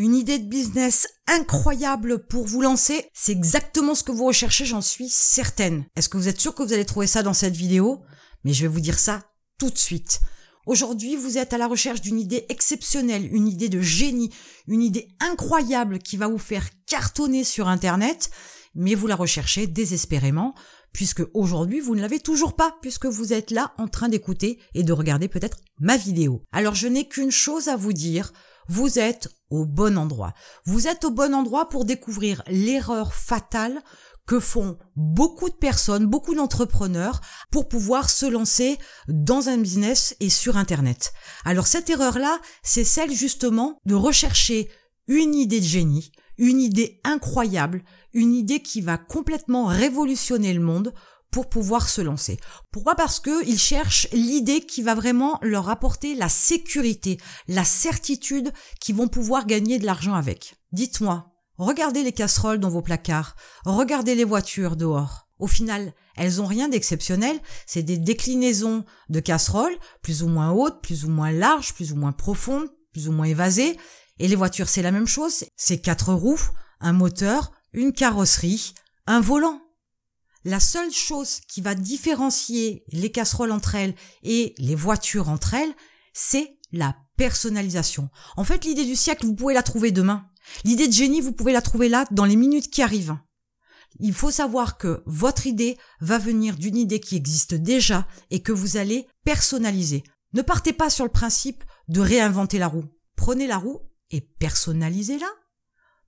Une idée de business incroyable pour vous lancer, c'est exactement ce que vous recherchez, j'en suis certaine. Est-ce que vous êtes sûr que vous allez trouver ça dans cette vidéo? Mais je vais vous dire ça tout de suite. Aujourd'hui, vous êtes à la recherche d'une idée exceptionnelle, une idée de génie, une idée incroyable qui va vous faire cartonner sur Internet, mais vous la recherchez désespérément, puisque aujourd'hui, vous ne l'avez toujours pas, puisque vous êtes là en train d'écouter et de regarder peut-être ma vidéo. Alors, je n'ai qu'une chose à vous dire, vous êtes au bon endroit. Vous êtes au bon endroit pour découvrir l'erreur fatale que font beaucoup de personnes, beaucoup d'entrepreneurs pour pouvoir se lancer dans un business et sur Internet. Alors cette erreur-là, c'est celle justement de rechercher une idée de génie, une idée incroyable, une idée qui va complètement révolutionner le monde pour pouvoir se lancer. Pourquoi? Parce qu'ils cherchent l'idée qui va vraiment leur apporter la sécurité, la certitude qu'ils vont pouvoir gagner de l'argent avec. Dites-moi, regardez les casseroles dans vos placards, regardez les voitures dehors. Au final, elles ont rien d'exceptionnel, c'est des déclinaisons de casseroles, plus ou moins hautes, plus ou moins larges, plus ou moins profondes, plus ou moins évasées. Et les voitures, c'est la même chose, c'est quatre roues, un moteur, une carrosserie, un volant. La seule chose qui va différencier les casseroles entre elles et les voitures entre elles, c'est la personnalisation. En fait, l'idée du siècle, vous pouvez la trouver demain. L'idée de génie, vous pouvez la trouver là dans les minutes qui arrivent. Il faut savoir que votre idée va venir d'une idée qui existe déjà et que vous allez personnaliser. Ne partez pas sur le principe de réinventer la roue. Prenez la roue et personnalisez-la.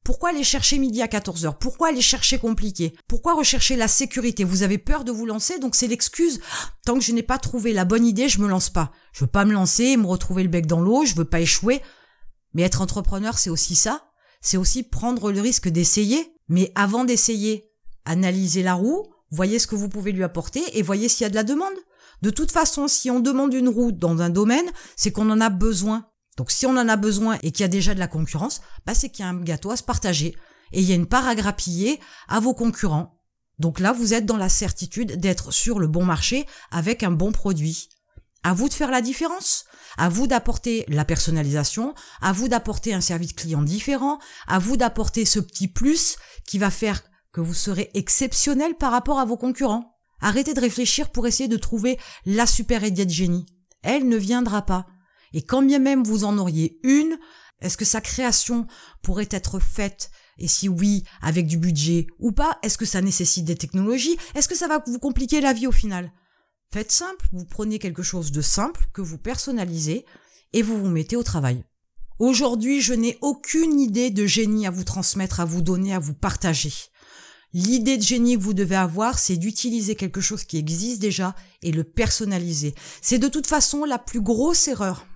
Pourquoi aller chercher midi à 14h Pourquoi aller chercher compliqué? Pourquoi rechercher la sécurité? Vous avez peur de vous lancer, donc c'est l'excuse. Tant que je n'ai pas trouvé la bonne idée, je me lance pas. Je veux pas me lancer me retrouver le bec dans l'eau, je veux pas échouer. Mais être entrepreneur, c'est aussi ça. C'est aussi prendre le risque d'essayer. Mais avant d'essayer, analysez la roue, voyez ce que vous pouvez lui apporter et voyez s'il y a de la demande. De toute façon, si on demande une roue dans un domaine, c'est qu'on en a besoin. Donc si on en a besoin et qu'il y a déjà de la concurrence, bah c'est qu'il y a un gâteau à se partager et il y a une part à grappiller à vos concurrents. Donc là, vous êtes dans la certitude d'être sur le bon marché avec un bon produit. À vous de faire la différence, à vous d'apporter la personnalisation, à vous d'apporter un service client différent, à vous d'apporter ce petit plus qui va faire que vous serez exceptionnel par rapport à vos concurrents. Arrêtez de réfléchir pour essayer de trouver la super idée de génie. Elle ne viendra pas. Et quand bien même vous en auriez une, est-ce que sa création pourrait être faite et si oui, avec du budget ou pas? Est-ce que ça nécessite des technologies? Est-ce que ça va vous compliquer la vie au final? Faites simple, vous prenez quelque chose de simple que vous personnalisez et vous vous mettez au travail. Aujourd'hui, je n'ai aucune idée de génie à vous transmettre, à vous donner, à vous partager. L'idée de génie que vous devez avoir, c'est d'utiliser quelque chose qui existe déjà et le personnaliser. C'est de toute façon la plus grosse erreur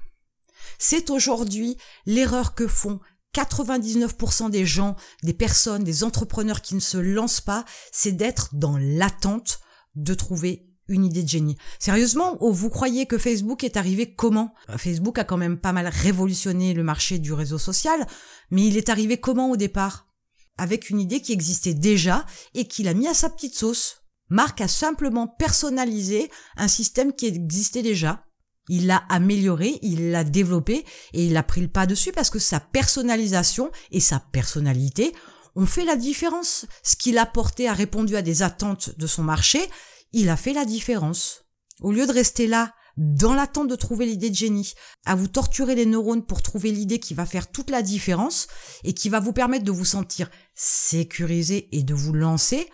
c'est aujourd'hui l'erreur que font 99% des gens, des personnes, des entrepreneurs qui ne se lancent pas, c'est d'être dans l'attente de trouver une idée de génie. Sérieusement, oh, vous croyez que Facebook est arrivé comment? Facebook a quand même pas mal révolutionné le marché du réseau social, mais il est arrivé comment au départ? Avec une idée qui existait déjà et qu'il a mis à sa petite sauce. Marc a simplement personnalisé un système qui existait déjà il l'a amélioré, il l'a développé et il a pris le pas dessus parce que sa personnalisation et sa personnalité ont fait la différence. Ce qu'il a porté a répondu à des attentes de son marché, il a fait la différence. Au lieu de rester là, dans l'attente de trouver l'idée de génie, à vous torturer les neurones pour trouver l'idée qui va faire toute la différence et qui va vous permettre de vous sentir sécurisé et de vous lancer,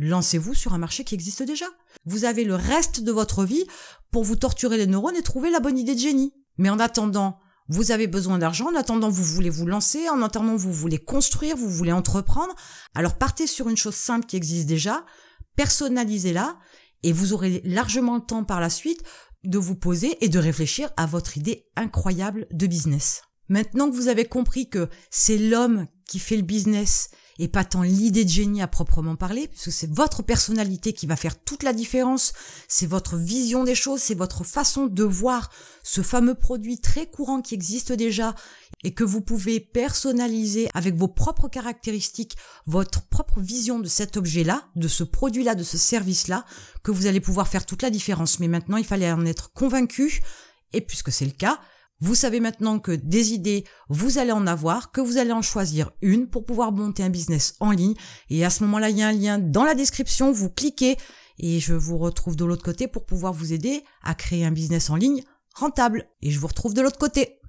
lancez-vous sur un marché qui existe déjà. Vous avez le reste de votre vie pour vous torturer les neurones et trouver la bonne idée de génie. Mais en attendant, vous avez besoin d'argent, en attendant, vous voulez vous lancer, en attendant, vous voulez construire, vous voulez entreprendre. Alors partez sur une chose simple qui existe déjà, personnalisez-la, et vous aurez largement le temps par la suite de vous poser et de réfléchir à votre idée incroyable de business. Maintenant que vous avez compris que c'est l'homme qui fait le business et pas tant l'idée de génie à proprement parler, puisque c'est votre personnalité qui va faire toute la différence, c'est votre vision des choses, c'est votre façon de voir ce fameux produit très courant qui existe déjà et que vous pouvez personnaliser avec vos propres caractéristiques, votre propre vision de cet objet-là, de ce produit-là, de ce service-là, que vous allez pouvoir faire toute la différence. Mais maintenant, il fallait en être convaincu, et puisque c'est le cas, Vous savez maintenant que des idées, vous allez en avoir, que vous allez en choisir une pour pouvoir monter un business en ligne. Et à ce moment-là, il y a un lien dans la description, vous cliquez et je vous retrouve de l'autre côté pour pouvoir vous aider à créer un business en ligne rentable. Et je vous retrouve de l'autre côté.